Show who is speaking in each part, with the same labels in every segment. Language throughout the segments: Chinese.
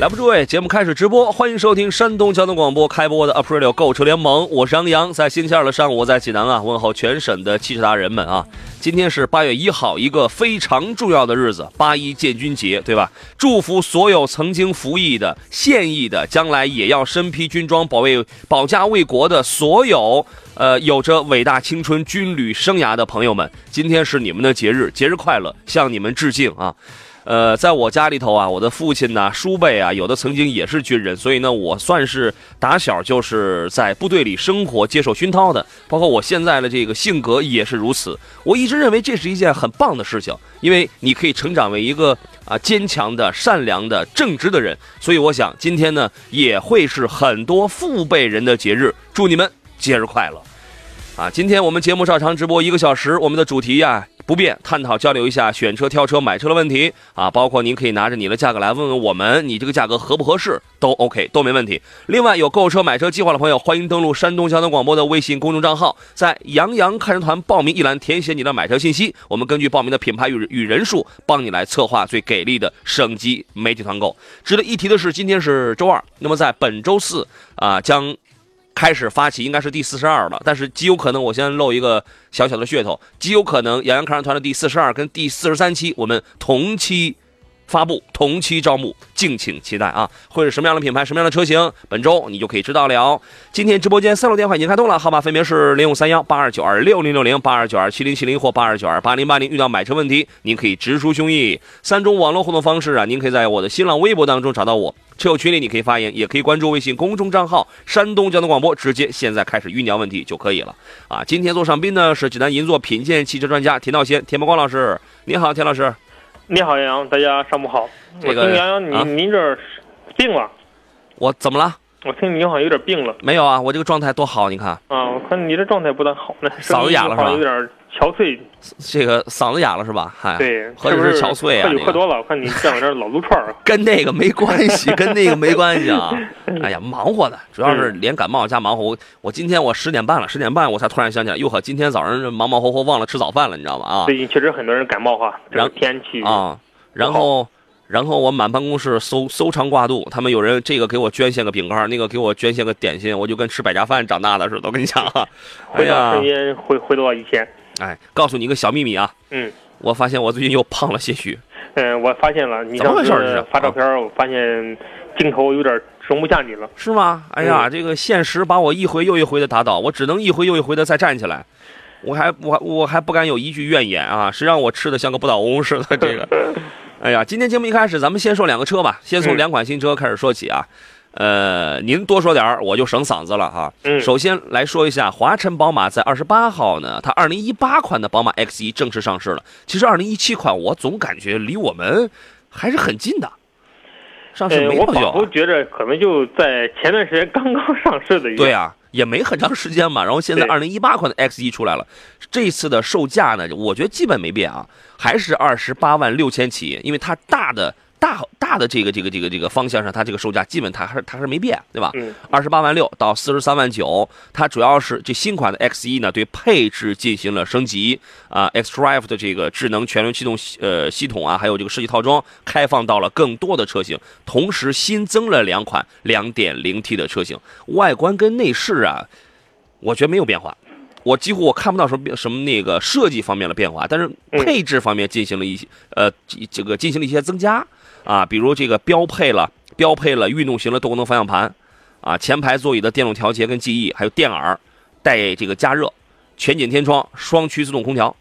Speaker 1: 来吧，诸位，节目开始直播，欢迎收听山东交通广播开播的 April 购车联盟，我是杨洋，在星期二的上午，我在济南啊，问候全省的汽车达人们啊。今天是八月一号，一个非常重要的日子，八一建军节，对吧？祝福所有曾经服役的、现役的，将来也要身披军装保卫、保家卫国的所有，呃，有着伟大青春军旅生涯的朋友们，今天是你们的节日，节日快乐，向你们致敬啊！呃，在我家里头啊，我的父亲呢、叔辈啊，有的曾经也是军人，所以呢，我算是打小就是在部队里生活、接受熏陶的。包括我现在的这个性格也是如此。我一直认为这是一件很棒的事情，因为你可以成长为一个啊坚强的、善良的、正直的人。所以我想今天呢，也会是很多父辈人的节日，祝你们节日快乐！啊，今天我们节目照常直播一个小时，我们的主题呀。不便探讨交流一下选车、挑车、买车的问题啊，包括您可以拿着你的价格来问问我们，你这个价格合不合适，都 OK，都没问题。另外有购车、买车计划的朋友，欢迎登录山东交通广播的微信公众账号，在“杨洋看车团”报名一栏填写你的买车信息，我们根据报名的品牌与与人数，帮你来策划最给力的省级媒体团购。值得一提的是，今天是周二，那么在本周四啊将。开始发起应该是第四十二了，但是极有可能我先露一个小小的噱头，极有可能杨洋看车团的第四十二跟第四十三期我们同期。发布同期招募，敬请期待啊！会是什么样的品牌，什么样的车型？本周你就可以知道了。今天直播间三路电话已经开通了，号码分别是零五三幺八二九二六零六零八二九二七零七零或八二九二八零八零。遇到买车问题，您可以直抒胸臆。三种网络互动方式啊，您可以在我的新浪微博当中找到我，车友群里你可以发言，也可以关注微信公众账号山东交通广播，直接现在开始酝酿问题就可以了啊！今天做上宾呢是济南银座品鉴汽车专家田道先、田伯光老师，你好，田老师。
Speaker 2: 你好，杨洋，大家上午好。
Speaker 1: 这个
Speaker 2: 杨洋，您您这病了？
Speaker 1: 我怎么了？
Speaker 2: 我听你好像有点病了。
Speaker 1: 没有啊，我这个状态多好，你看。
Speaker 2: 啊，我看你这状态不太好呢，
Speaker 1: 嗓子哑了是吧？
Speaker 2: 有点憔悴。
Speaker 1: 这个嗓子哑了是吧？嗨，
Speaker 2: 对，
Speaker 1: 或者是憔悴啊？
Speaker 2: 喝酒喝多了，我看你像有点老撸串儿
Speaker 1: 跟那个没关系，跟那个没关系啊。哎呀，忙活的，主要是连感冒加忙活。我我今天我十点半了，十点半我才突然想起来，哟呵，今天早上忙忙活活忘了吃早饭了，你知道吗？啊。
Speaker 2: 最近确实很多人感冒哈，这天气
Speaker 1: 啊。然后，然后我满办公室搜搜肠挂肚，他们有人这个给我捐献个饼干，那个给我捐献个点心，我就跟吃百家饭长大的似的。我跟你讲啊，
Speaker 2: 回到声音回回到以前。
Speaker 1: 哎，告诉你一个小秘密啊，
Speaker 2: 嗯，
Speaker 1: 我发现我最近又胖了些许。
Speaker 2: 嗯，我发现了，你
Speaker 1: 怎么回事？
Speaker 2: 发照片，我发现镜头有点容不下你了，
Speaker 1: 是吗？哎呀，这个现实把我一回又一回的打倒，我只能一回又一回的再站起来。我还我我还不敢有一句怨言啊！谁让我吃的像个不倒翁似的？这个，哎呀，今天节目一开始，咱们先说两个车吧，先从两款新车开始说起啊。呃，您多说点儿我就省嗓子了哈。
Speaker 2: 嗯。
Speaker 1: 首先来说一下，华晨宝马在二十八号呢，它二零一八款的宝马 X 一正式上市了。其实二零一七款我总感觉离我们还是很近的，上市没多久。我
Speaker 2: 仿佛觉着可能就在前段时间刚刚上市的一。
Speaker 1: 对呀。也没很长时间嘛，然后现在二零一八款的 X 一出来了，这次的售价呢，我觉得基本没变啊，还是二十八万六千起，因为它大的。大大的这个这个这个这个方向上，它这个售价基本它还是它还是没变，对吧？
Speaker 2: 嗯。
Speaker 1: 二十八万六到四十三万九，它主要是这新款的 X 一呢，对配置进行了升级啊，X Drive 的这个智能全轮驱动呃系统啊，还有这个设计套装开放到了更多的车型，同时新增了两款两点零 T 的车型，外观跟内饰啊，我觉得没有变化，我几乎我看不到什么什么那个设计方面的变化，但是配置方面进行了一些呃这个进行了一些增加。啊，比如这个标配了标配了运动型的多功能方向盘，啊，前排座椅的电动调节跟记忆，还有电耳，带这个加热，全景天窗，双区自动空调，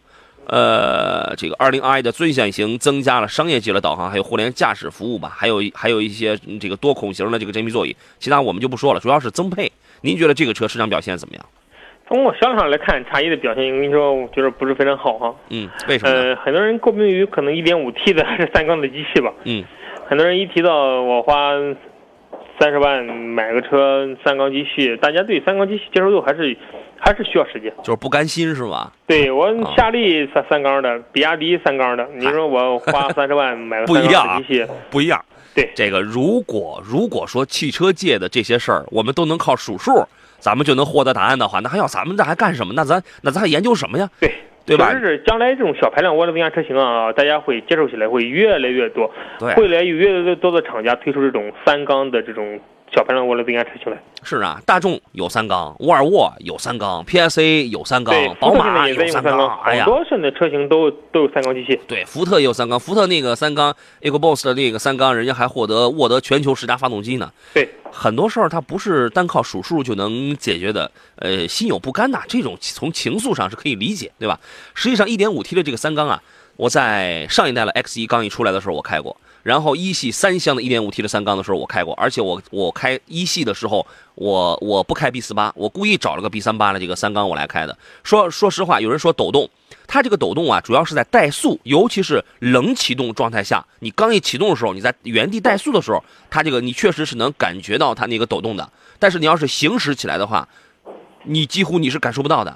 Speaker 1: 呃，这个 20i 的尊享型增加了商业级的导航，还有互联驾驶服务吧，还有还有一些这个多孔型的这个真皮座椅，其他我们就不说了，主要是增配。您觉得这个车市场表现怎么样？
Speaker 2: 从我销量上来看，叉一的表现，我跟你说，我觉得不是非常好哈。
Speaker 1: 嗯，为什么？
Speaker 2: 呃，很多人诟病于可能 1.5T 的还是三缸的机器吧。
Speaker 1: 嗯，
Speaker 2: 很多人一提到我花三十万买个车三缸机器，大家对三缸机器接受度还是还是需要时间。
Speaker 1: 就是不甘心是吧？
Speaker 2: 对我夏利三三缸的，比亚迪三缸的，你说我花 三十万买个三缸的机器，
Speaker 1: 不一样。
Speaker 2: 对
Speaker 1: 这个，如果如果说汽车界的这些事儿，我们都能靠数数。咱们就能获得答案的话，那还要咱们这还干什么？那咱那咱还研究什么呀？
Speaker 2: 对，
Speaker 1: 对吧？
Speaker 2: 是将来这种小排量涡轮增压车型啊，大家会接受起来会越来越多，
Speaker 1: 对，
Speaker 2: 未来有越来越多的厂家推出这种三缸的这种。小排量涡轮增压车型来
Speaker 1: 是啊，大众有三缸，沃尔沃有三缸，PSA 有三缸，宝马
Speaker 2: 也
Speaker 1: 三
Speaker 2: 缸，
Speaker 1: 哎呀，
Speaker 2: 好多现在车型都都有三缸机器。
Speaker 1: 对，福特也有三缸，福特那个三缸，EcoBoost 的那个三缸，人家还获得沃德全球十佳发动机呢。
Speaker 2: 对，
Speaker 1: 很多事儿它不是单靠数数就能解决的，呃，心有不甘呐，这种从情愫上是可以理解，对吧？实际上，1.5T 的这个三缸啊，我在上一代的 X1 刚一出来的时候我开过。然后一系三厢的 1.5T 的三缸的时候，我开过，而且我我开一系的时候，我我不开 B48，我故意找了个 B38 的这个三缸我来开的。说说实话，有人说抖动，它这个抖动啊，主要是在怠速，尤其是冷启动状态下，你刚一启动的时候，你在原地怠速的时候，它这个你确实是能感觉到它那个抖动的。但是你要是行驶起来的话，你几乎你是感受不到的。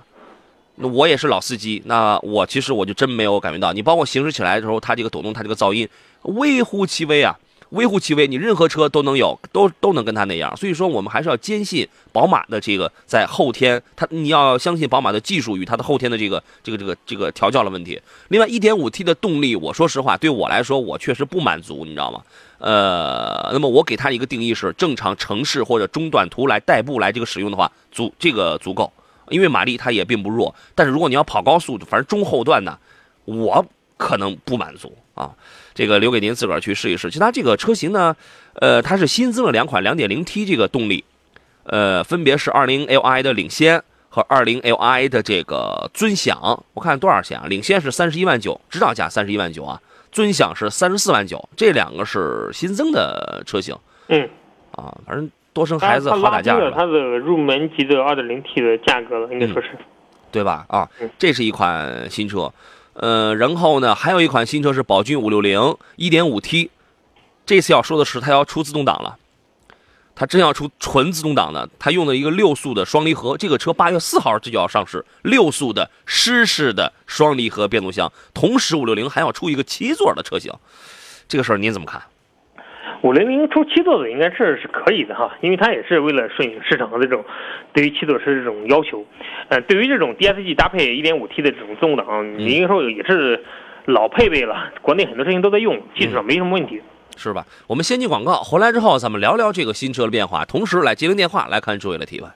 Speaker 1: 那我也是老司机，那我其实我就真没有感觉到。你包括行驶起来的时候，它这个抖动，它这个噪音。微乎其微啊，微乎其微，你任何车都能有，都都能跟它那样。所以说，我们还是要坚信宝马的这个在后天，它你要相信宝马的技术与它的后天的这个这个这个这个调教的问题。另外，1.5T 的动力，我说实话，对我来说，我确实不满足，你知道吗？呃，那么我给它一个定义是，正常城市或者中短途来代步来这个使用的话，足这个足够，因为马力它也并不弱。但是如果你要跑高速，反正中后段呢，我可能不满足啊。这个留给您自个儿去试一试。其他这个车型呢，呃，它是新增了两款 2.0T 这个动力，呃，分别是 20Li 的领先和 20Li 的这个尊享。我看多少钱啊？领先是三十一万九，指导价三十一万九啊，尊享是三十四万九。这两个是新增的车型。
Speaker 2: 嗯，
Speaker 1: 啊，反正多生孩子好打架
Speaker 2: 了它的入门级的 2.0T 的价格了，应该说是，
Speaker 1: 对吧？啊，这是一款新车。呃，然后呢，还有一款新车是宝骏五六零一点五 T，这次要说的是它要出自动挡了，它真要出纯自动挡的，它用的一个六速的双离合，这个车八月四号这就要上市，六速的湿式的双离合变速箱，同时五六零还要出一个七座的车型，这个事儿您怎么看？
Speaker 2: 五零零出七座的应该是是可以的哈，因为它也是为了顺应市场的这种对于七座车这种要求。呃，对于这种 DSG 搭配一点五 T 的这种自动挡，应该说也是老配备了，国内很多车型都在用，技术上没什么问题，
Speaker 1: 是吧？我们先进广告，回来之后咱们聊聊这个新车的变化，同时来接听电话来看诸位的提问。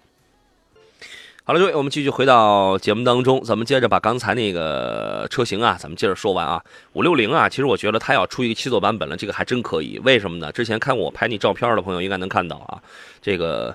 Speaker 1: 好了，各位，我们继续回到节目当中，咱们接着把刚才那个车型啊，咱们接着说完啊。五六零啊，其实我觉得它要出一个七座版本了，这个还真可以。为什么呢？之前看过我拍那照片的朋友应该能看到啊，这个。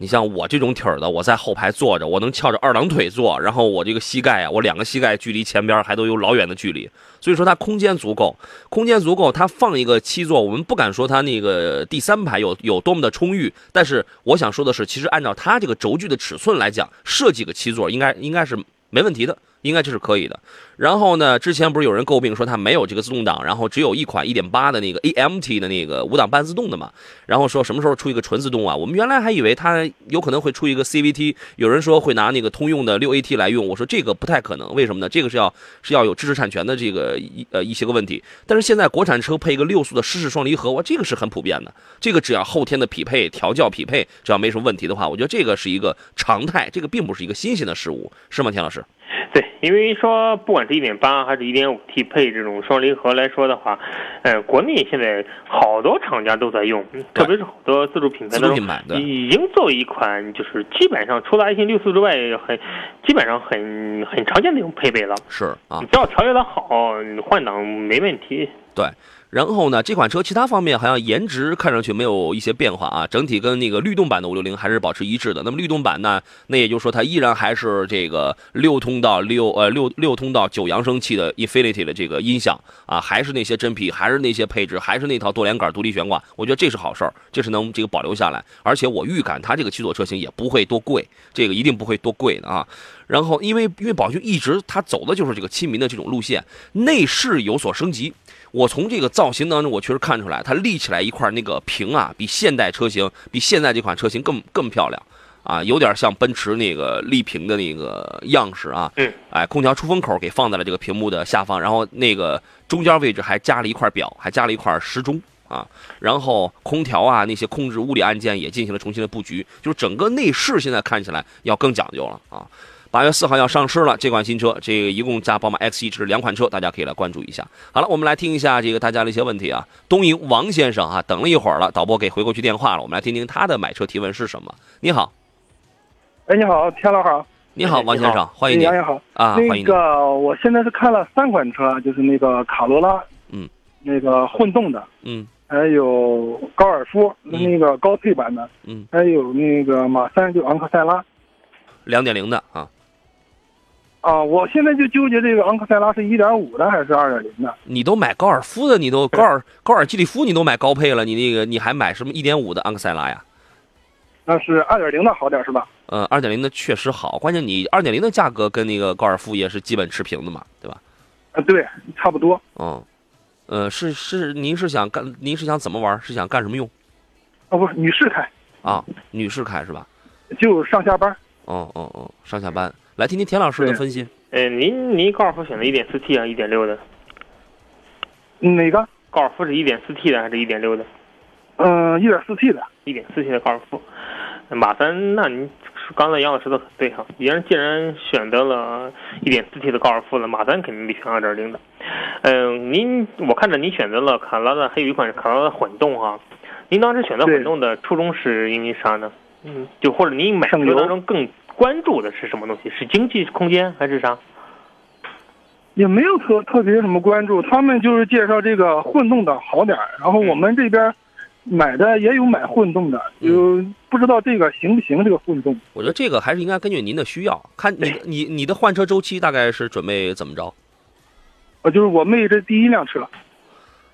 Speaker 1: 你像我这种体儿的，我在后排坐着，我能翘着二郎腿坐，然后我这个膝盖啊，我两个膝盖距离前边还都有老远的距离，所以说它空间足够，空间足够，它放一个七座，我们不敢说它那个第三排有有多么的充裕，但是我想说的是，其实按照它这个轴距的尺寸来讲，设计个七座应该应该是没问题的。应该就是可以的。然后呢，之前不是有人诟病说它没有这个自动挡，然后只有一款1.8的那个 AMT 的那个五档半自动的嘛。然后说什么时候出一个纯自动啊？我们原来还以为它有可能会出一个 CVT，有人说会拿那个通用的 6AT 来用。我说这个不太可能，为什么呢？这个是要是要有知识产权的这个一呃一些个问题。但是现在国产车配一个六速的湿式双离合，哇，这个是很普遍的。这个只要后天的匹配调教匹配，只要没什么问题的话，我觉得这个是一个常态，这个并不是一个新鲜的事物，是吗，田老师？
Speaker 2: 对，因为说不管是一点八还是一点五 T 配这种双离合来说的话，呃，国内现在好多厂家都在用，特别是好多自主品牌
Speaker 1: 自主品牌
Speaker 2: 已经作为一款就是基本上除了爱信六速之外，很基本上很很常见的一种配备了。
Speaker 1: 是啊，
Speaker 2: 只要调节的好，换挡没问题。
Speaker 1: 对。然后呢，这款车其他方面好像颜值看上去没有一些变化啊，整体跟那个律动版的五六零还是保持一致的。那么律动版呢，那也就是说它依然还是这个六通道六呃六六通道九扬声器的 Infinity 的这个音响啊，还是那些真皮，还是那些配置，还是那套多连杆独立悬挂。我觉得这是好事儿，这是能这个保留下来。而且我预感它这个七座车型也不会多贵，这个一定不会多贵的啊。然后因为因为宝骏一直它走的就是这个亲民的这种路线，内饰有所升级。我从这个造型当中，我确实看出来，它立起来一块那个屏啊，比现代车型，比现在这款车型更更漂亮，啊，有点像奔驰那个立屏的那个样式啊。
Speaker 2: 嗯。
Speaker 1: 哎，空调出风口给放在了这个屏幕的下方，然后那个中间位置还加了一块表，还加了一块时钟啊。然后空调啊那些控制物理按键也进行了重新的布局，就是整个内饰现在看起来要更讲究了啊。八月四号要上市了，这款新车，这个一共加宝马 X1，这是两款车，大家可以来关注一下。好了，我们来听一下这个大家的一些问题啊。东营王先生啊，等了一会儿了，导播给回过去电话了，我们来听听他的买车提问是什么。你好，
Speaker 3: 哎，你好，田老好。
Speaker 1: 你好，王先生，欢迎你。
Speaker 3: 杨好
Speaker 1: 啊，欢迎
Speaker 3: 那个，我现在是看了三款车，就是那个卡罗拉，
Speaker 1: 嗯，
Speaker 3: 那个混动的，
Speaker 1: 嗯，
Speaker 3: 还有高尔夫那个高配版的，
Speaker 1: 嗯，
Speaker 3: 还有那个马三就昂克赛拉，
Speaker 1: 两点零的啊。
Speaker 3: 啊，我现在就纠结这个昂克赛拉是一点五的还是二点零的？
Speaker 1: 你都买高尔夫的，你都高尔高尔基里夫，你都买高配了，你那个你还买什么一点五的昂克赛拉呀？
Speaker 3: 那是二点零的好点是吧？
Speaker 1: 嗯，二点零的确实好，关键你二点零的价格跟那个高尔夫也是基本持平的嘛，对吧？
Speaker 3: 啊，对，差不多。
Speaker 1: 嗯，呃，是是，您是想干？您是想怎么玩？是想干什么用？
Speaker 3: 哦，不是，女士开。
Speaker 1: 啊，女士开是吧？
Speaker 3: 就上下班。
Speaker 1: 哦哦哦，上下班。来听听田老师的分析。
Speaker 2: 呃，您您高尔夫选的一点四 T 啊，一点六的？
Speaker 3: 哪个？
Speaker 2: 高尔夫是一点四 T 的还是一点六的？
Speaker 3: 嗯，一点四 T 的。
Speaker 2: 一点四 T 的高尔夫。马三，那您刚才杨老师的很对哈，别人既然选择了一点四 T 的高尔夫了，马三肯定得选二点零的。嗯，您我看着您选择了卡罗拉，还有一款卡罗拉混动哈。您当时选择混动的初衷是因为啥呢？嗯，就或者您买车当中更。关注的是什么东西？是经济空间还是啥？
Speaker 3: 也没有特特别什么关注，他们就是介绍这个混动的好点儿，然后我们这边买的也有买混动的，有不知道这个行不行？这个混动，
Speaker 1: 我觉得这个还是应该根据您的需要，看你 你你的换车周期大概是准备怎么着？
Speaker 3: 呃，就是我妹这第一辆车，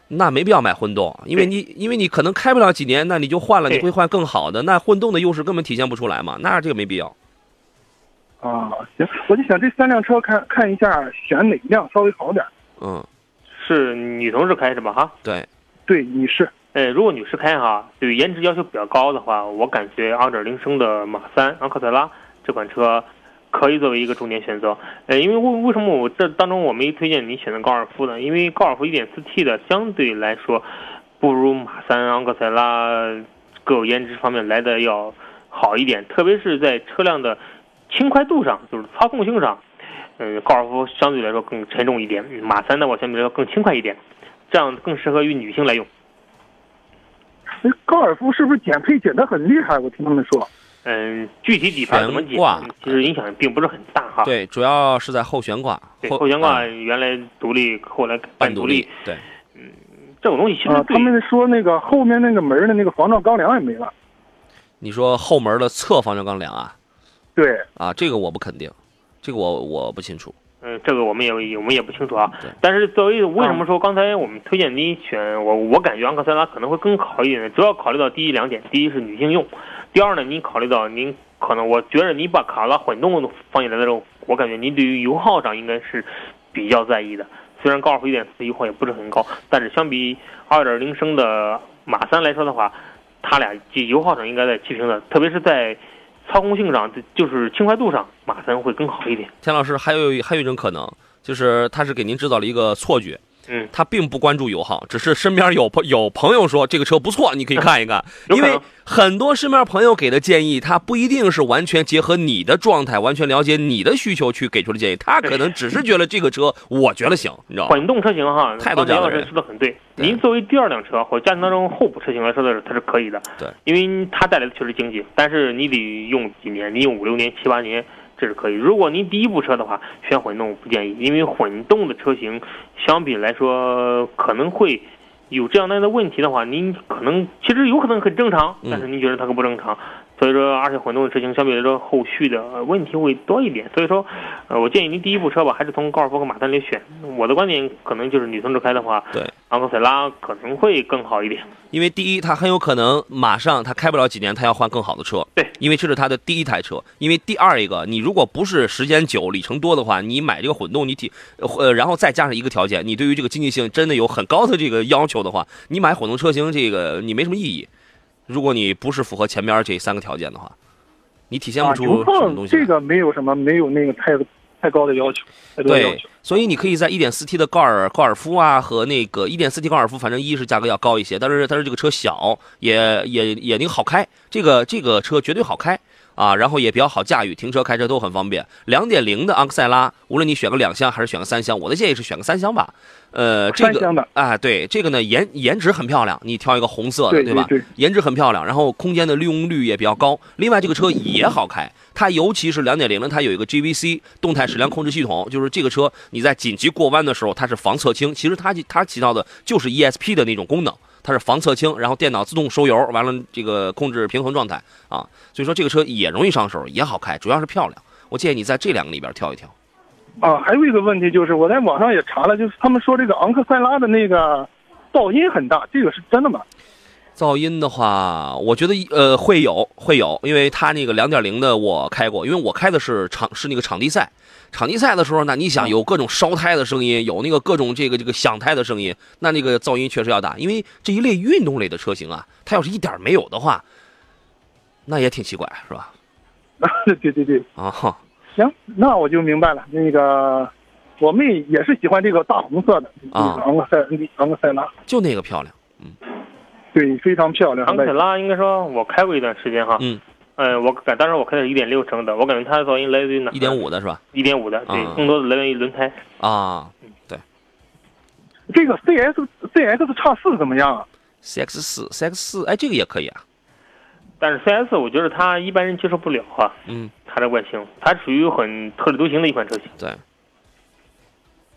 Speaker 1: 那没必要买混动，因为你因为你可能开不了几年，那你就换了，你会换更好的，那混动的优势根本体现不出来嘛，那这个没必要。
Speaker 3: 啊，行，我就想这三辆车看看一下，选哪辆稍微好点
Speaker 1: 嗯，
Speaker 2: 是女同志开是吧？哈，
Speaker 1: 对，
Speaker 3: 对，女士。
Speaker 2: 哎，如果女士开哈，对颜值要求比较高的话，我感觉2.0升的马三昂克赛拉这款车可以作为一个重点选择。呃，因为为为什么我这当中我没推荐你选择高尔夫呢？因为高尔夫 1.4T 的相对来说不如马三昂克赛拉各有颜值方面来的要好一点，特别是在车辆的。轻快度上就是操控性上，嗯，高尔夫相对来说更沉重一点，马三的我相对来说更轻快一点，这样更适合于女性来用。
Speaker 3: 那高尔夫是不是减配减的很厉害？我听他们说。
Speaker 2: 嗯，具体底盘怎么减，其实影响并不是很大哈。
Speaker 1: 对，主要是在后悬挂。
Speaker 2: 对，后悬挂原来独立，后来半
Speaker 1: 独
Speaker 2: 立。
Speaker 1: 对，
Speaker 2: 嗯，这种东西其实
Speaker 3: 他们说那个后面那个门的那个防撞钢梁也没了。
Speaker 1: 你说后门的侧防撞钢梁啊？
Speaker 3: 对
Speaker 1: 啊，这个我不肯定，这个我我不清楚。
Speaker 2: 嗯，这个我们也我们也不清楚啊。但是作为为什么说刚才我们推荐你选我，我感觉昂克赛拉可能会更好一点，主要考虑到第一两点，第一是女性用，第二呢，您考虑到您可能我觉得你把卡罗拉混动放进来的时候，我感觉您对于油耗上应该是比较在意的。虽然高尔夫一点四油耗也不是很高，但是相比二点零升的马三来说的话，它俩油耗上应该在齐平的，特别是在。操控性上，就是轻快度上，马三会更好一点。
Speaker 1: 田老师，还有还有一种可能，就是他是给您制造了一个错觉。
Speaker 2: 嗯，
Speaker 1: 他并不关注油耗，只是身边有朋有朋友说这个车不错，你可以看一看。因为很多身边朋友给的建议，他不一定是完全结合你的状态，完全了解你的需求去给出的建议。他可能 只是觉得这个车，我觉得行，你知道吗？
Speaker 2: 混动车型哈，
Speaker 1: 太多这样的人
Speaker 2: 说的很对。您作为第二辆车或家庭当中候补车型来说的，它是可以的。
Speaker 1: 对，
Speaker 2: 因为它带来的确实经济，但是你得用几年，你用五六年、七八年。这是可以。如果您第一部车的话，选混动不建议，因为混动的车型相比来说可能会有这样那样的问题的话，您可能其实有可能很正常，但是您觉得它可不正常。所以说，而且混动的车型相对来说后续的呃问题会多一点。所以说，呃，我建议您第一部车吧，还是从高尔夫和马三里选。我的观点可能就是女同志开的话，
Speaker 1: 对，
Speaker 2: 昂克赛拉可能会更好一点。
Speaker 1: 因为第一，它很有可能马上它开不了几年，它要换更好的车。
Speaker 2: 对，
Speaker 1: 因为这是它的第一台车。因为第二一个，你如果不是时间久、里程多的话，你买这个混动，你体呃，然后再加上一个条件，你对于这个经济性真的有很高的这个要求的话，你买混动车型这个你没什么意义。如果你不是符合前面这三个条件的话，你体现不
Speaker 3: 啊，
Speaker 1: 出什么东西
Speaker 3: 这个没有什么，没有那个太太高的要求，太多要
Speaker 1: 对
Speaker 3: 求。，
Speaker 1: 所以你可以在 1.4T 的高尔高尔夫啊和那个 1.4T 高尔夫，反正一是价格要高一些，但是但是这个车小，也也也那个好开，这个这个车绝对好开啊，然后也比较好驾驭，停车开车都很方便。两点零的昂克赛拉，无论你选个两厢还是选个三厢，我的建议是选个三厢吧。呃，这个啊，对这个呢颜颜值很漂亮，你挑一个红色的，吧？
Speaker 3: 对对对
Speaker 1: 颜值很漂亮，然后空间的利用率也比较高。另外，这个车也好开，它尤其是两点零的，它有一个 GVC 动态矢量控制系统，就是这个车你在紧急过弯的时候，它是防侧倾，其实它它起到的就是 ESP 的那种功能，它是防侧倾，然后电脑自动收油，完了这个控制平衡状态啊，所以说这个车也容易上手，也好开，主要是漂亮。我建议你在这两个里边挑一挑。
Speaker 3: 啊，还有一个问题就是，我在网上也查了，就是他们说这个昂克赛拉的那个噪音很大，这个是真的吗？
Speaker 1: 噪音的话，我觉得呃会有会有，因为它那个两点零的我开过，因为我开的是场是那个场地赛，场地赛的时候呢，你想有各种烧胎的声音，有那个各种这个这个响胎的声音，那那个噪音确实要大，因为这一类运动类的车型啊，它要是一点没有的话，那也挺奇怪，是吧？
Speaker 3: 对对对，
Speaker 1: 啊哈，
Speaker 3: 行，那我就明白了。那个我妹也是喜欢这个大红色的
Speaker 1: 啊
Speaker 3: 昂克赛昂克赛拉，
Speaker 1: 就那个漂亮，嗯
Speaker 3: 对，非常漂亮。
Speaker 2: 昂克赛拉应该说我开过一段时间哈，
Speaker 1: 嗯，
Speaker 2: 呃，我感当时我开的是一点六升的，我感觉它的噪音来自于哪？
Speaker 1: 一点五的是吧？
Speaker 2: 一点五的，对
Speaker 1: 啊，
Speaker 2: 更多的来源于轮胎。
Speaker 1: 啊对
Speaker 3: 这个 CS CX 叉四怎么样啊
Speaker 1: ？，CX 四，CX 四，哎，这个也可以啊，
Speaker 2: 但是 CS 我觉得它一般人接受不了啊，
Speaker 1: 嗯，
Speaker 2: 它的外形，它属于很特立独行的一款车型。
Speaker 1: 对，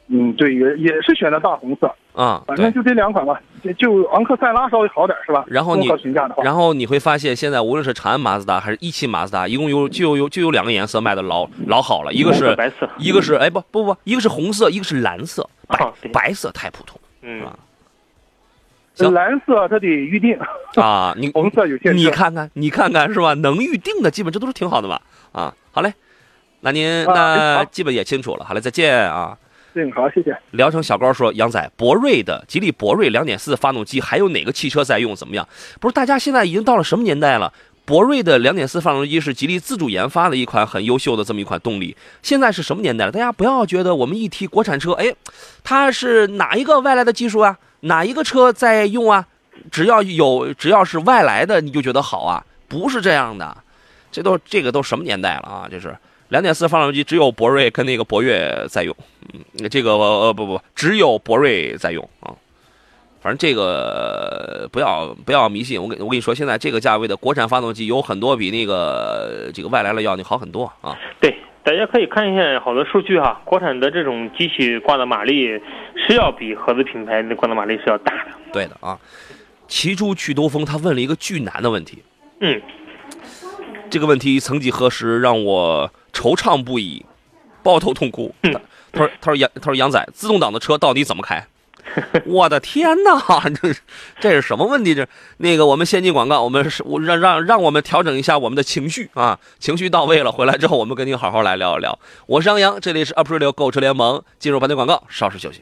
Speaker 3: 嗯，对，也也是选的大红色，
Speaker 1: 啊，
Speaker 3: 反正。就这两款吧。就就昂克赛拉稍微好点是吧？
Speaker 1: 然后你
Speaker 3: 评价的话，
Speaker 1: 然后你会发现，现在无论是长安马自达还是一汽马自达，一共有就有就有两个颜色卖的老老好了，一个是
Speaker 2: 白色，
Speaker 1: 一个是哎不不不，一个是红色，一个是蓝色，白、
Speaker 2: 啊
Speaker 1: 白色太普通
Speaker 2: 嗯，
Speaker 1: 啊行
Speaker 3: 蓝色它得预定，
Speaker 1: 啊！你
Speaker 3: 红色有限制。
Speaker 1: 你看看你看看是吧？能预定的基本这都是挺好的吧？啊，好嘞，那您那基本也清楚了，好嘞，再见啊！
Speaker 3: 嗯，好，谢谢。
Speaker 1: 聊城小高说：“杨仔，博瑞的吉利博瑞2.4发动机还有哪个汽车在用？怎么样？不是，大家现在已经到了什么年代了？博瑞的2.4发动机是吉利自主研发的一款很优秀的这么一款动力。现在是什么年代了？大家不要觉得我们一提国产车，哎，它是哪一个外来的技术啊？哪一个车在用啊？只要有只要是外来的，你就觉得好啊？不是这样的，这都这个都什么年代了啊？这是。”两点四发动机只有博瑞跟那个博越在用，嗯，这个呃不不，只有博瑞在用啊。反正这个不要不要迷信，我跟我跟你说，现在这个价位的国产发动机有很多比那个这个外来的要你好很多啊。
Speaker 2: 对，大家可以看一下好多数据哈，国产的这种机器挂的马力是要比合资品牌的挂的马力是要大的。
Speaker 1: 对的啊。骑出去兜风，他问了一个巨难的问题，
Speaker 2: 嗯，
Speaker 1: 这个问题曾几何时让我惆怅不已，抱头痛哭。他他说他说杨他说杨仔，自动挡的车到底怎么开？我的天哪，这是这是什么问题？这那个我们先进广告，我们是我让让让我们调整一下我们的情绪啊，情绪到位了，回来之后我们跟您好好来聊一聊。我是杨洋，这里是 Aprilio 购车联盟，进入排队广告，稍事休息。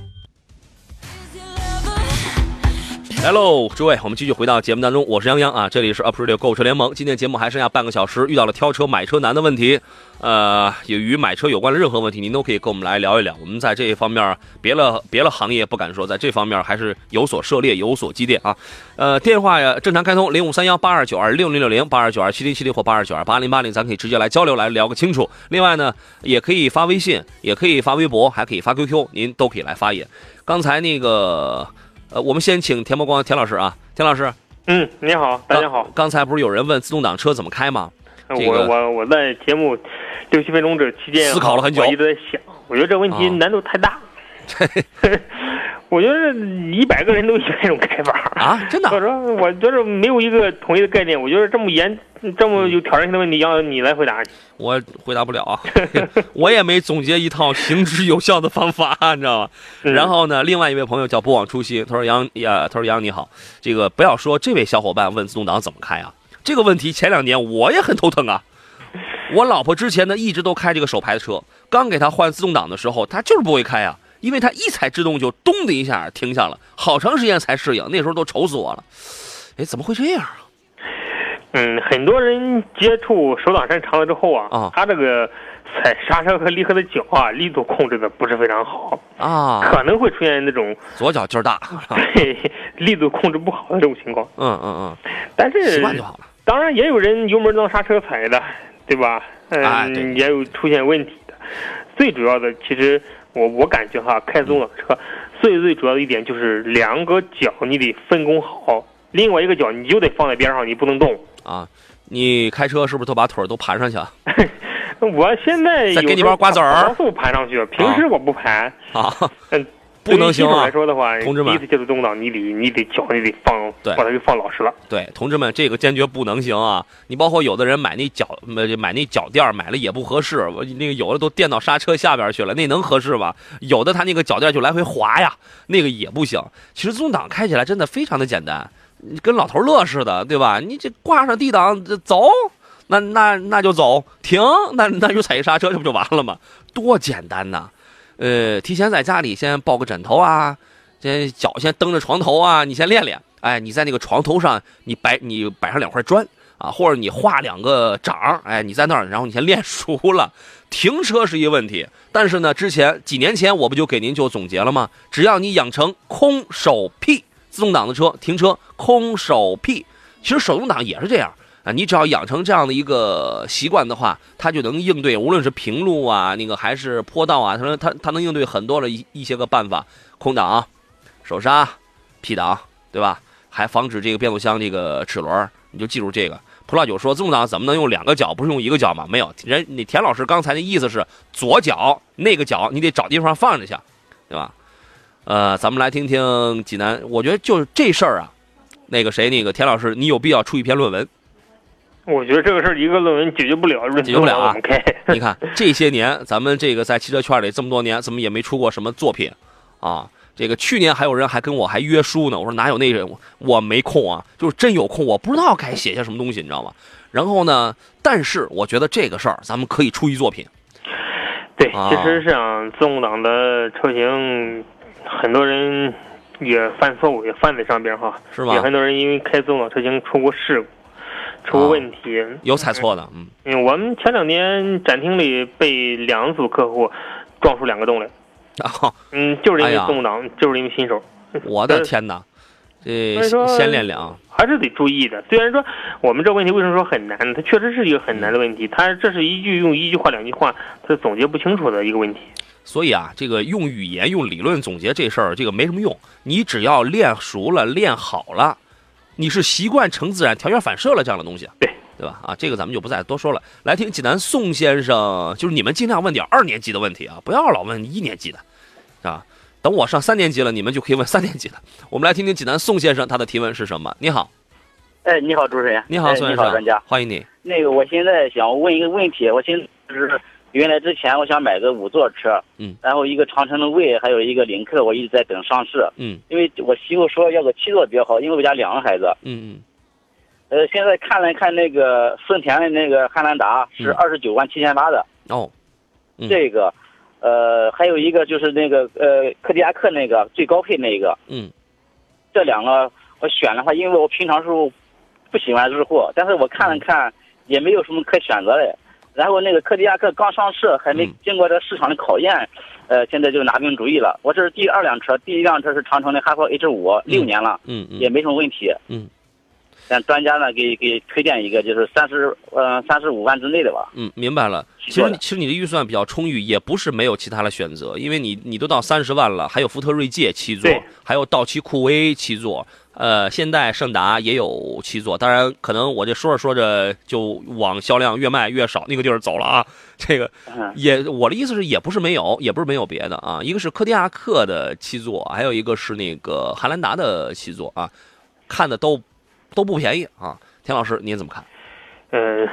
Speaker 1: 来喽，诸位，我们继续回到节目当中，我是杨洋啊，这里是 Up Radio 购物车联盟。今天节目还剩下半个小时，遇到了挑车、买车难的问题，呃，也与买车有关的任何问题，您都可以跟我们来聊一聊。我们在这一方面，别了别的行业不敢说，在这方面还是有所涉猎、有所积淀啊。呃，电话呀正常开通，零五三幺八二九二六零六零八二九二七零七零或八二九二八零八零，咱可以直接来交流，来聊个清楚。另外呢，也可以发微信，也可以发微博，还可以发 QQ，您都可以来发言。刚才那个，呃，我们先请田伯光田老师啊，田老师。
Speaker 2: 嗯，你好，大家好。
Speaker 1: 刚才不是有人问自动挡车怎么开吗？这
Speaker 2: 我
Speaker 1: 个
Speaker 2: 我我在节目六七分钟这期间
Speaker 1: 思考了很久
Speaker 2: 我一直在想，我觉得这问题
Speaker 1: 啊
Speaker 2: 难度太大。我觉得一百个人都有这种开法
Speaker 1: 啊，真的
Speaker 2: 我说，我觉得没有一个统一的概念。我觉得这么严、这么有挑战性的问题，要你来回答。
Speaker 1: 我回答不了啊，我也没总结一套行之有效的方法，你知道吗？
Speaker 2: 嗯
Speaker 1: 然后呢，另外一位朋友叫不忘初心，他说杨呀，他说杨你好，这个不要说这位小伙伴问自动挡怎么开啊，这个问题前两年我也很头疼啊。我老婆之前呢一直都开这个手排的车，刚给她换自动挡的时候，她就是不会开啊，因为它一踩制动就咚的一下停下了，好长时间才适应，那时候都愁死我了。哎，怎么会这样啊？
Speaker 2: 嗯，很多人接触手挡山长了之后啊，
Speaker 1: 啊
Speaker 2: 他这个踩刹车和离合的脚啊，力度控制的不是非常好，
Speaker 1: 啊，
Speaker 2: 可能会出现那种
Speaker 1: 左脚劲儿大，对
Speaker 2: 力度控制不好的这种情况。
Speaker 1: 嗯嗯
Speaker 2: 但
Speaker 1: 嗯，习
Speaker 2: 是
Speaker 1: 惯就好了。
Speaker 2: 当然也有人油门当刹车踩的，对吧？嗯，也有出现问题的。最主要的，其实我我感觉哈，开中了车最最主要的一点就是两个脚你得分工好，另外一个脚你就得放在边上，你不能动。
Speaker 1: 啊，你开车是不是都把腿儿都盘上去啊？
Speaker 2: 我现在
Speaker 1: 再给你包瓜子儿
Speaker 2: 把高速盘上去，平时我不盘。
Speaker 1: 啊，
Speaker 2: 嗯，
Speaker 1: 不能行啊同志们
Speaker 2: 第一次接触动挡，你得你得脚你得放，
Speaker 1: 对
Speaker 2: 把它给放老实了。
Speaker 1: 对，同志们，这个坚决不能行啊！你包括有的人买那脚买买那脚垫儿买了也不合适，我那个有的都垫到刹车下边去了，那能合适吗？有的他那个脚垫就来回滑呀，那个也不行。其实自动挡开起来真的非常的简单，跟老头乐似的，对吧？你这挂上 D 档这走，那那那就走，停，那那就踩一刹车，这不就完了吗？多简单呐！呃，提前在家里先抱个枕头啊，先脚先蹬着床头啊，你先练练。哎，你在那个床头上，你摆你摆上两块砖啊，或者你画两个掌，哎，你在那儿，然后你先练熟了。停车是一个问题，但是呢，之前几年前我不就给您就总结了吗？只要你养成空手屁，自动挡的车停车空手屁，其实手动挡也是这样。啊，你只要养成这样的一个习惯的话，它就能应对，无论是平路啊，那个还是坡道啊，它能它它能应对很多的一一些个办法，空挡、手刹、P 档，对吧？还防止这个变速箱这个齿轮，你就记住这个。葡萄酒说自动挡怎么能用两个脚，不是用一个脚吗？没有，人你田老师刚才的意思是左脚那个脚你得找地方放着去，对吧？呃，咱们来听听济南，我觉得就是这事儿啊，那个谁，那个田老师，你有必要出一篇论文。
Speaker 2: 我觉得这个事儿一个论文解决不了，
Speaker 1: 解决不了啊？你看这些年，咱们这个在汽车圈里这么多年，怎么也没出过什么作品啊？这个去年还有人还跟我还约书呢，我说哪有那人，我我没空啊，就是真有空，我不知道该写些什么东西，你知道吗？然后呢，但是我觉得这个事儿咱们可以出一作品，
Speaker 2: 对，
Speaker 1: 啊
Speaker 2: 其实像自动挡的车型，很多人也犯错误，也犯在上边哈。
Speaker 1: 是吗
Speaker 2: 也很多人因为开自动挡车型出过事故，出问题。
Speaker 1: 有踩错的，嗯，
Speaker 2: 嗯，我们前两年展厅里被两组客户撞出两个洞来。
Speaker 1: 然后
Speaker 2: 嗯，就是因为动挡，就是因为新手，
Speaker 1: 我的天哪，这先练练啊，
Speaker 2: 还是得注意的。虽然说我们这问题为什么说很难，它确实是一个很难的问题，它这是一句用一句话、两句话，它总结不清楚的一个问题。
Speaker 1: 所以啊，这个用语言、用理论总结这事儿，这个没什么用。你只要练熟了、练好了，你是习惯成自然、条件反射了这样的东西，
Speaker 2: 对
Speaker 1: 对吧？啊，这个咱们就不再多说了。来听济南宋先生，就是你们尽量问点二年级的问题啊，不要老问一年级的，啊。等我上三年级了，你们就可以问三年级的。我们来听听济南宋先生他的提问是什么？你好，
Speaker 4: 哎，你好，主持人。
Speaker 1: 你好，
Speaker 4: 哎
Speaker 1: 宋先生，
Speaker 4: 你好，专家。
Speaker 1: 欢迎你。
Speaker 4: 那个，我现在想问一个问题，我现在就是原来之前我想买个五座车，
Speaker 1: 嗯，
Speaker 4: 然后一个长城的魏，还有一个领克，我一直在等上市。
Speaker 1: 嗯。
Speaker 4: 因为我媳妇说要个七座比较好，因为我家两个孩子。
Speaker 1: 嗯嗯，
Speaker 4: 呃，现在看了看那个丰田的那个汉兰达是
Speaker 1: 嗯
Speaker 4: 二十九万七千八的，
Speaker 1: 哦，嗯。
Speaker 4: 这个，呃，还有一个就是那个呃柯迪亚克那个最高配那个，
Speaker 1: 嗯。
Speaker 4: 这两个我选的话，因为我平常时候不喜欢日货，但是我看了看也没有什么可选择的。然后那个柯迪亚克刚上市，还没
Speaker 1: 嗯
Speaker 4: 经过这市场的考验，呃，现在就拿定主意了。我这是第二辆车，第一辆车是长城的哈弗 H 五，六年了，
Speaker 1: 嗯嗯
Speaker 4: 也没什么问题。
Speaker 1: 嗯。
Speaker 4: 但专家呢，给给推荐一个，就是三十呃三十五万之内的吧。
Speaker 1: 嗯，明白了。其实其实你的预算比较充裕，也不是没有其他的选择，因为你你都到三十万了，还有福特锐界七座，还有道奇酷威七座，呃，现代胜达也有七座。当然，可能我这说着说着就往销量越卖越少那个地儿走了啊。这个
Speaker 4: 嗯
Speaker 1: 也我的意思是，也不是没有，也不是没有别的啊。一个是柯迪亚克的七座，还有一个是那个汉兰达的七座啊，看的都都不便宜啊。田老师，您怎么看？
Speaker 2: 呃，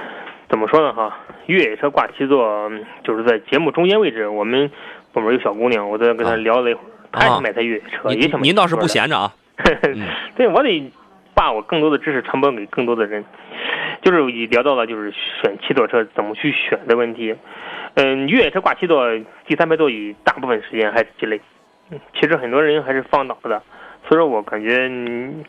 Speaker 2: 怎么说呢哈？越野车挂七座，嗯就是在节目中间位置，我们部门有小姑娘，我在跟她
Speaker 1: 啊
Speaker 2: 聊了一会儿，她也想买台越野车，也
Speaker 1: 您
Speaker 2: 想买
Speaker 1: 您倒是不闲着啊。
Speaker 2: 对，我得把我更多的知识传播给更多的人。就是也聊到了就是选七座车怎么去选的问题。嗯，越野车挂七座，第三排座椅大部分时间还是鸡肋。嗯其实很多人还是放倒的，所以说我感觉，嗯，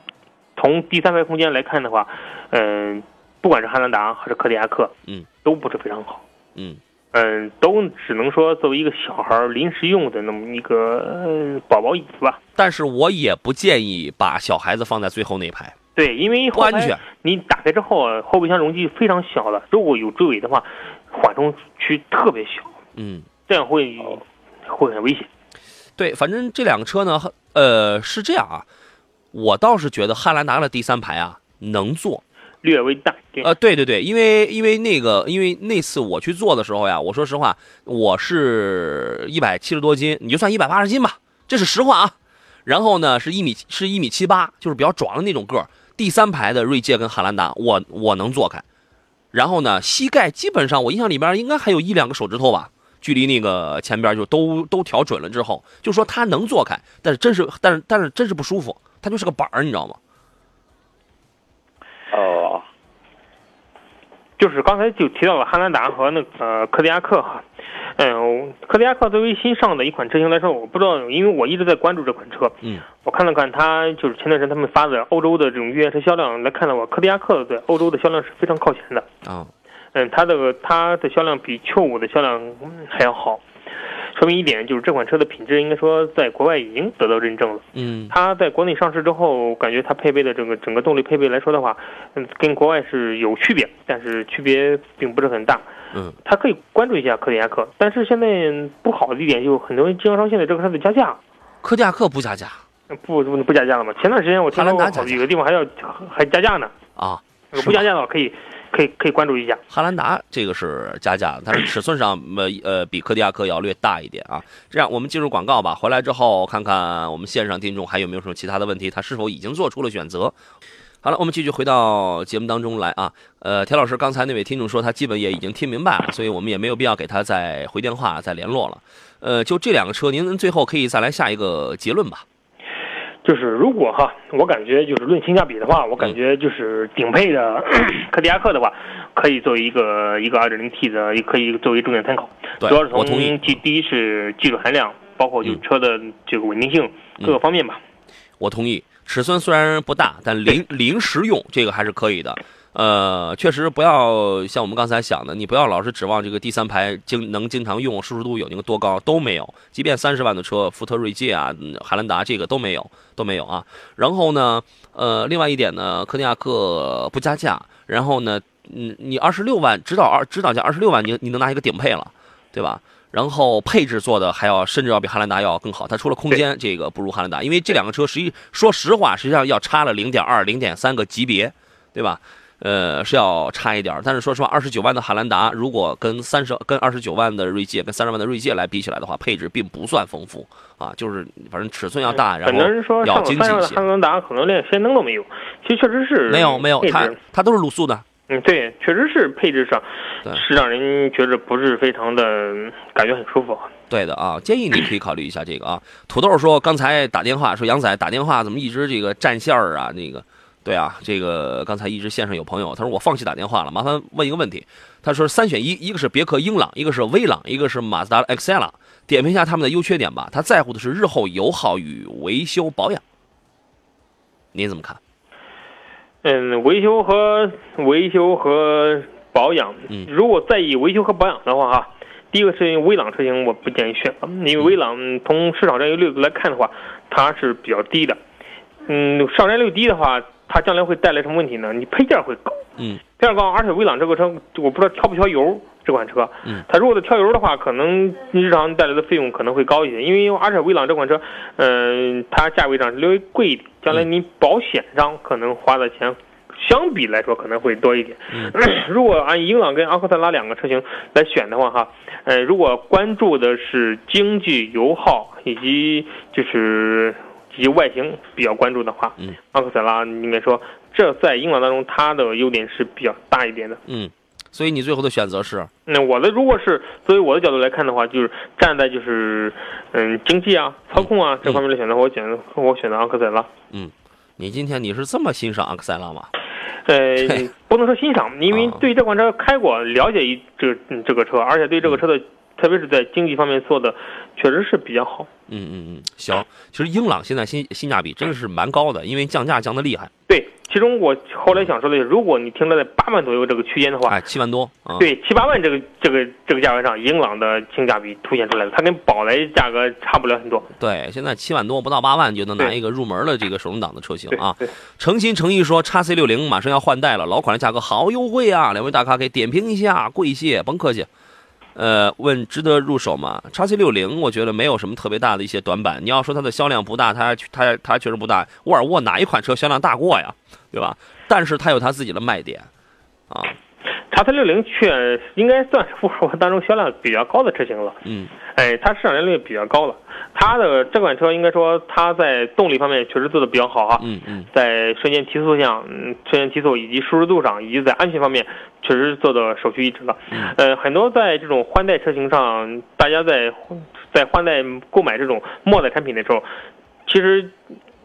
Speaker 2: 从第三排空间来看的话，嗯，不管是汉兰达还是柯迪亚克，
Speaker 1: 嗯，
Speaker 2: 都不是非常好。
Speaker 1: 嗯
Speaker 2: 嗯，都只能说作为一个小孩临时用的那么一个呃宝宝椅子吧。
Speaker 1: 但是我也不建议把小孩子放在最后那一排，
Speaker 2: 对，因为后排
Speaker 1: 不安全。
Speaker 2: 你打开之后啊，后备箱容积非常小的，如果有追尾的话，缓冲区特别小，
Speaker 1: 嗯，
Speaker 2: 这样会会很危险。
Speaker 1: 对，反正这两个车呢，呃，是这样啊，我倒是觉得汉兰达的第三排啊能坐。
Speaker 2: 略微大。
Speaker 1: 呃，对对对，因为因为那个，因为那次我去做的时候呀，我说实话，我是一百七十多斤，你就算一百八十斤吧，这是实话啊。然后呢，是一米是一米七八，就是比较壮的那种个儿。第三排的锐界跟汉兰达，我我能坐开。然后呢，膝盖基本上我印象里边应该还有一两个手指头吧，距离那个前边就都都调准了之后，就说它能坐开，但是真是但是但是真是不舒服，它就是个板儿，你知道吗？
Speaker 4: 哦，
Speaker 2: 就是刚才就提到了汉兰达和那个呃柯迪亚克哈，嗯，柯迪亚克作为新上的一款车型来说，我不知道，因为我一直在关注这款车，
Speaker 1: 嗯，
Speaker 2: 我看了看它就是前段时间他们发的欧洲的这种越野车销量来看的话，柯迪亚克在欧洲的销量是非常靠前的，
Speaker 1: 啊，
Speaker 2: 嗯，它的它的销量比 Q 五的销量嗯还要好，说明一点就是这款车的品质应该说在国外已经得到认证了。
Speaker 1: 嗯
Speaker 2: 它在国内上市之后，感觉它配备的整个整个动力配备来说的话，嗯，跟国外是有区别，但是区别并不是很大。
Speaker 1: 嗯，
Speaker 2: 它可以关注一下柯迪亚克，但是现在不好的一点就是很多经销商现在这个车子加价，
Speaker 1: 柯迪亚克不加价
Speaker 2: 不不不加价了吗？前段时间我听说有的地方还要还加价呢，
Speaker 1: 啊。
Speaker 2: 不加价的话可以可以可以关注一下。
Speaker 1: 汉兰达这个是加价的，但是尺寸上呃呃比柯迪亚克要略大一点啊。这样我们进入广告吧，回来之后看看我们线上听众还有没有什么其他的问题，他是否已经做出了选择。好了，我们继续回到节目当中来啊。呃，田老师刚才那位听众说他基本也已经听明白了，所以我们也没有必要给他再回电话再联络了。呃，就这两个车，您最后可以再来下一个结论吧。
Speaker 2: 就是如果哈，我感觉就是论性价比的话，我
Speaker 1: 嗯
Speaker 2: 感觉就是顶配的 柯迪亚克的话，可以作为一个一个 2.0T 的，也可以作为重点参考。
Speaker 1: 对
Speaker 2: 主要是
Speaker 1: 我同意
Speaker 2: 从技第一是技术含量，包括就
Speaker 1: 嗯
Speaker 2: 车的这个稳定性各个方面吧。
Speaker 1: 我同意，尺寸虽然不大，但临临时用这个还是可以的。呃，确实不要像我们刚才想的，你不要老是指望这个第三排经能经常用，舒适度有那个多高都没有。即便三十万的车，福特锐界啊、嗯汉兰达这个都没有，都没有啊。然后呢，呃，另外一点呢，科迪亚克不加价，然后呢，嗯，你二十六万指导二指导价二十六万，你你能拿一个顶配了，对吧？然后配置做的还要甚至要比汉兰达要更好，它除了空间这个不如汉兰达，因为这两个车实际说实话，实际上要差了零点二、零点三个级别，对吧？呃，是要差一点，但是说实话，二十九万的汉兰达如果跟三十跟二十九万的锐界跟三十万的锐界来比起来的话，配置并不算丰富啊，就是反正尺寸要大，然后要经济
Speaker 2: 汉。兰达可能连氙灯都没有，其实确实是
Speaker 1: 没有没有，它它都是卤素的，
Speaker 2: 嗯，对，确实是配置上是让人觉着不是非常的感觉很舒服。
Speaker 1: 对的啊，建议你可以考虑一下这个啊。土豆说刚才打电话说杨仔打电话怎么一直这个占线儿啊？那个，对啊，这个刚才一直线上有朋友，他说我放弃打电话了，麻烦问一个问题。他说三选一，一个是别克英朗，一个是威朗，一个是马自达的 XL，点评一下他们的优缺点吧。他在乎的是日后油耗与维修保养。您怎么看？
Speaker 2: 嗯，维修和维修和保养，
Speaker 1: 嗯
Speaker 2: 如果在意维修和保养的话哈，第一个是威朗车型，我不建议选，因为威朗从市场占有率来看的话，它是比较低的。嗯，市场占有率低的话，它将来会带来什么问题呢？你配件会高，
Speaker 1: 嗯。
Speaker 2: 配件高，而且威朗这个车我不知道挑不挑油，这款车，
Speaker 1: 嗯。
Speaker 2: 它如果它挑油的话，可能日常带来的费用可能会高一些，因为而且威朗这款车，嗯、它价位上略微贵一点，将来你保险上可能花的钱相比来说可能会多一点。
Speaker 1: 嗯。
Speaker 2: 如果按英朗跟阿克特拉两个车型来选的话，哈，呃，如果关注的是经济、油耗以及就是以及外形比较关注的话，
Speaker 1: 嗯，
Speaker 2: 昂克赛拉应该说这在英朗当中它的优点是比较大一点的。
Speaker 1: 嗯，所以你最后的选择是，
Speaker 2: 那我的如果是作为我的角度来看的话，就是站在就是嗯经济啊、操控啊这方面的选择，我选择我选择昂克赛拉。
Speaker 1: 嗯你今天你是这么欣赏昂克赛拉吗？
Speaker 2: 呃，不能说欣赏，因为
Speaker 1: 啊
Speaker 2: 对这款车开过，了解一这嗯这个车，而且对这个车的，特别是在经济方面做的，确实是比较好。
Speaker 1: 嗯嗯嗯，行。其实英朗现在性性价比真的是蛮高的，因为降价降的厉害，
Speaker 2: 对，其中我后来想说的是，如果你停留在八万左右这个区间的话，
Speaker 1: 哎，七万多啊。
Speaker 2: 对七八万这个这个这个价位上，英朗的性价比凸显出来了，它跟宝来价格差不了很多。
Speaker 1: 对，现在七万多不到八万就能拿一个入门的这个手动挡的车型啊。诚心诚意说，叉 C 六零马上要换代了，老款的价格好优惠啊！两位大咖给点评一下，贵谢，甭客气。呃，问值得入手吗？叉 C 六零，我觉得没有什么特别大的一些短板。你要说它的销量不大，它它它确实不大。沃尔沃哪一款车销量大过呀？对吧？但是它有它自己的卖点啊。
Speaker 2: 叉 C 六零确应该算是沃尔沃当中销量比较高的车型了。
Speaker 1: 嗯
Speaker 2: 哎，它市场占有率比较高了。它的这款车应该说它在动力方面确实做的比较好哈。
Speaker 1: 嗯嗯
Speaker 2: 在瞬间提速上，嗯，瞬间提速以及舒适度上，以及在安全方面，确实做的首屈一指了。
Speaker 1: 嗯
Speaker 2: 呃，很多在这种换代车型上，大家在在换代购买这种末代产品的时候，其实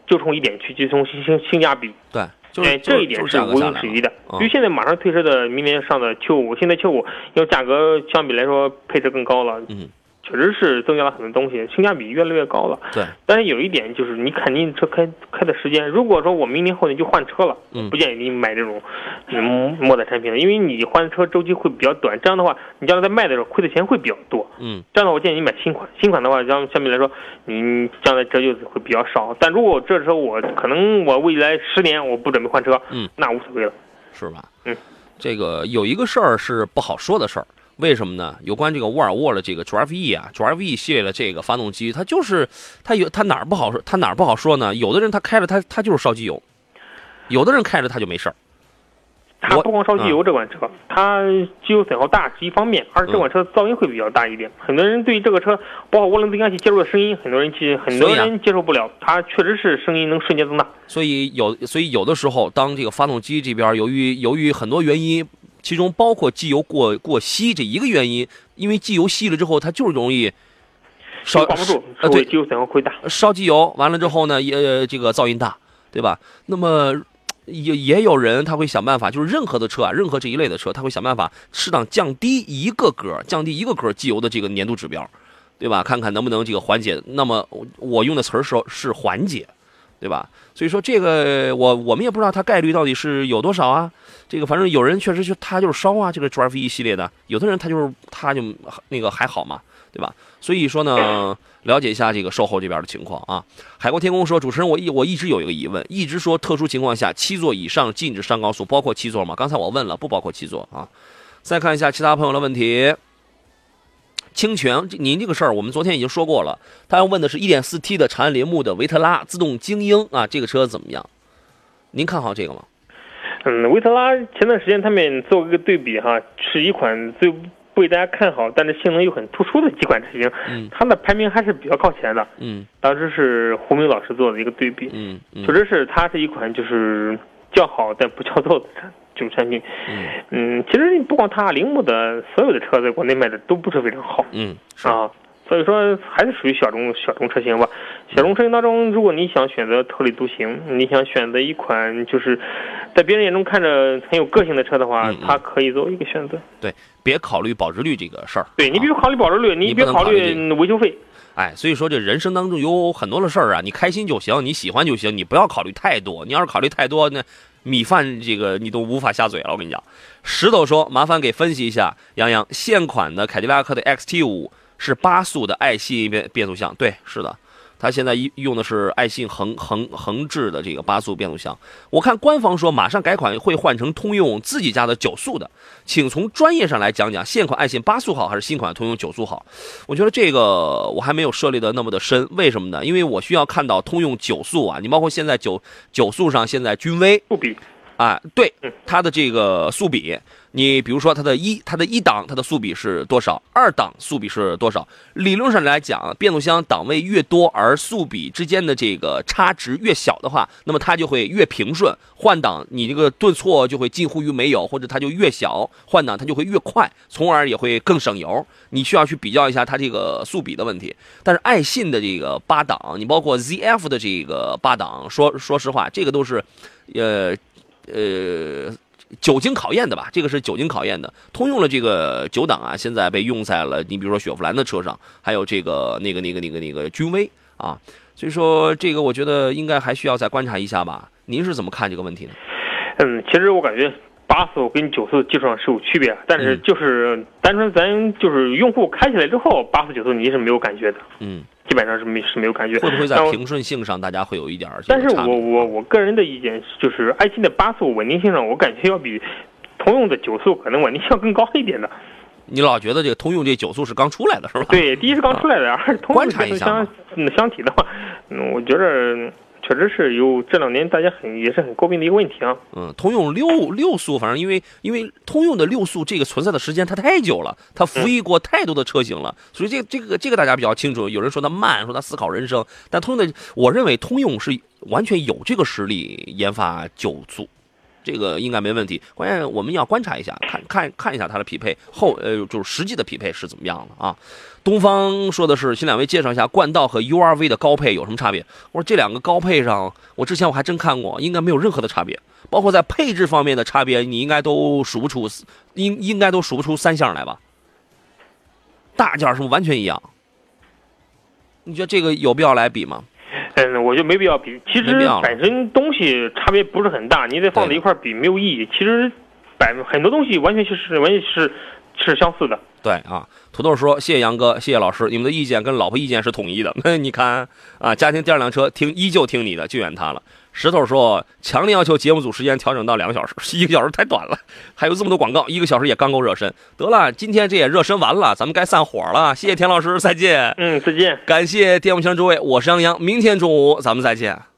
Speaker 2: 就冲一点去，就从性性性价比。
Speaker 1: 对，就是、
Speaker 2: 哎，这一点
Speaker 1: 是
Speaker 2: 是毋庸置疑的。
Speaker 1: 嗯
Speaker 2: 因为现在马上推迟的明年上的 Q 五，现在 Q 五因为价格相比来说配置更高了，
Speaker 1: 嗯，
Speaker 2: 确实是增加了很多东西，性价比越来越高了。
Speaker 1: 对，
Speaker 2: 但是有一点就是，你肯定车开开的时间，如果说我明年后年就换车了，
Speaker 1: 嗯
Speaker 2: 不建议你买这种嗯末代产品了，因为你换车周期会比较短，这样的话，你将来在卖的时候亏的钱会比较多。
Speaker 1: 嗯
Speaker 2: 这样的话，我建议你买新款。新款的话，相相对来说，你将来折旧会比较少。但如果这时候我可能我未来十年我不准备换车，
Speaker 1: 嗯，
Speaker 2: 那无所谓了。
Speaker 1: 是吧？
Speaker 2: 嗯，
Speaker 1: 这个有一个事儿是不好说的事儿，为什么呢？有关这个沃尔沃的这个 Drive E 啊，Drive E 系列的这个发动机，它就是它有它哪儿不好说，它哪儿不好说呢？有的人他开着它它就是烧机油，有的人开着它就没事儿。我
Speaker 2: 它不光烧机油这款车，它机油损耗大是一方面，而这款车噪音会比较大一点。很多人对这个车，包括涡轮增压器介入的声音，很多人接很多人接受不了。它确实是声音能瞬间增大。
Speaker 1: 所以有所以有的时候，当这个发动机这边由于由于很多原因，其中包括机油过过稀这一个原因，因为机油稀了之后，它就是容易烧
Speaker 2: 挂不住，
Speaker 1: 呃对
Speaker 2: 机油损耗会大。
Speaker 1: 烧机油，完了之后呢，也呃这个噪音大，对吧？那么也也有人他会想办法，就是任何的车啊，任何这一类的车，他会想办法适当降低一个格，降低一个格机油的这个粘度指标，对吧？看看能不能这个缓解。那么我我用的词儿是是缓解，对吧？所以说这个我我们也不知道它概率到底是有多少啊。这个反正有人确实就他就是烧啊，这个 Drive 系列的，有的人他就是他就那个还好嘛，对吧？所以说呢，了解一下这个售后这边的情况啊。海阔天空说，主持人我一我一直有一个疑问，一直说特殊情况下七座以上禁止上高速，包括七座吗？刚才我问了，不包括七座啊。再看一下其他朋友的问题。清泉，您这个事儿我们昨天已经说过了。他要问的是 1.4T 的长安铃木的维特拉自动精英啊，这个车怎么样？您看好这个吗？
Speaker 2: 嗯，维特拉前段时间他们做过一个对比哈，是一款最不被大家看好，但是性能又很突出的几款车型，
Speaker 1: 嗯
Speaker 2: 它的排名还是比较靠前的。
Speaker 1: 嗯
Speaker 2: 当时是胡明老师做的一个对比，
Speaker 1: 嗯嗯
Speaker 2: 确实是它是一款就是叫好但不叫座的产这种产品。
Speaker 1: 嗯
Speaker 2: 嗯，其实不光它，铃木的所有的车在国内卖的都不是非常好
Speaker 1: 嗯，
Speaker 2: 啊，所以说还是属于小众小众车型吧。小众车型当中，如果你想选择特立独行，你想选择一款就是在别人眼中看着很有个性的车的话
Speaker 1: 嗯，嗯
Speaker 2: 它可以作为一个选择。
Speaker 1: 对别考虑保值率这个事儿。
Speaker 2: 对你
Speaker 1: 啊
Speaker 2: 别考虑保值率，
Speaker 1: 你
Speaker 2: 你别考
Speaker 1: 虑
Speaker 2: 维修费。
Speaker 1: 哎，所以说这人生当中有很多的事儿啊，你开心就行，你喜欢就行，你不要考虑太多。你要是考虑太多，那米饭这个你都无法下嘴了。我跟你讲，石头说，麻烦给分析一下，杨洋，现款的凯迪拉克的 XT 五是八速的爱信变变速箱，对，是的。它现在一用的是爱信横横横置的这个八速变速箱，我看官方说马上改款会换成通用自己家的九速的，请从专业上来讲讲现款爱信八速好还是新款通用九速好？我觉得这个我还没有涉猎的那么的深，为什么呢？因为我需要看到通用九速啊，你包括现在九九速上现在君威
Speaker 2: 不比，
Speaker 1: 啊，对
Speaker 2: 嗯
Speaker 1: 它的这个速比，你比如说它的一它的一档它的速比是多少，二档速比是多少？理论上来讲，变速箱档位越多，而速比之间的这个差值越小的话，那么它就会越平顺，换挡你这个顿挫就会近乎于没有，或者它就越小，换挡它就会越快，从而也会更省油。你需要去比较一下它这个速比的问题。但是爱信的这个八档，你包括 ZF 的这个八档，说说实话，这个都是，呃。呃，久经考验的吧，这个是久经考验的。通用的这个九档啊，现在被用在了你比如说雪佛兰的车上，还有这个那个那个那个那个君威啊，所以说这个我觉得应该还需要再观察一下吧。您是怎么看这个问题呢？
Speaker 2: 嗯，其实我感觉八速跟九速技术上是有区别，但是
Speaker 1: 嗯
Speaker 2: 就是单纯咱就是用户开起来之后，八速九速你是没有感觉的，
Speaker 1: 嗯，
Speaker 2: 基本上是没是没有感觉。
Speaker 1: 会不会在平顺性上大家会有一点儿
Speaker 2: 但是？我我我个人的意见就是，爱信的八速稳定性上，我感觉要比通用的九速可能稳定性要更高一点的。
Speaker 1: 你老觉得这个通用这九速是刚出来的是吧？
Speaker 2: 对，第一是刚出来的，二是通
Speaker 1: 观察一下
Speaker 2: 嗯相提的话，嗯，我觉着嗯确实是有这两年大家很也是很诟病的一个问题啊。
Speaker 1: 嗯，通用六六速，反正因为因为通用的六速这个存在的时间它太久了，它服役过太多的车型了，所以这这个这个大家比较清楚。有人说它慢，说它思考人生，但通用的，我认为通用是完全有这个实力研发九速。这个应该没问题，关键我们要观察一下，看看看一下它的匹配后，呃，就是实际的匹配是怎么样的啊？东方说的是，请两位介绍一下冠道和 URV 的高配有什么差别？我说这两个高配上，我之前我还真看过，应该没有任何的差别，包括在配置方面的差别，你应该都数不出，应应该都数不出三项来吧？大件是不是完全一样？你觉得这个有必要来比吗？
Speaker 2: 嗯，我就没必要比。其实本身东西差别不是很大，你得放在一块比没有意义。其实百很多东西完全是完全是是相似的。
Speaker 1: 对啊，土豆说：“谢谢杨哥，谢谢老师，你们的意见跟老婆意见是统一的。那 你看啊，家庭第二辆车听依旧听你的，就怨他了。”石头说：“强烈要求节目组时间调整到两个小时，一个小时太短了，还有这么多广告，一个小时也刚够热身。得了，今天这也热身完了，咱们该散伙了。谢谢田老师，再见。
Speaker 2: 嗯，再见。
Speaker 1: 感谢电幕前诸位，我是杨洋，明天中午咱们再见。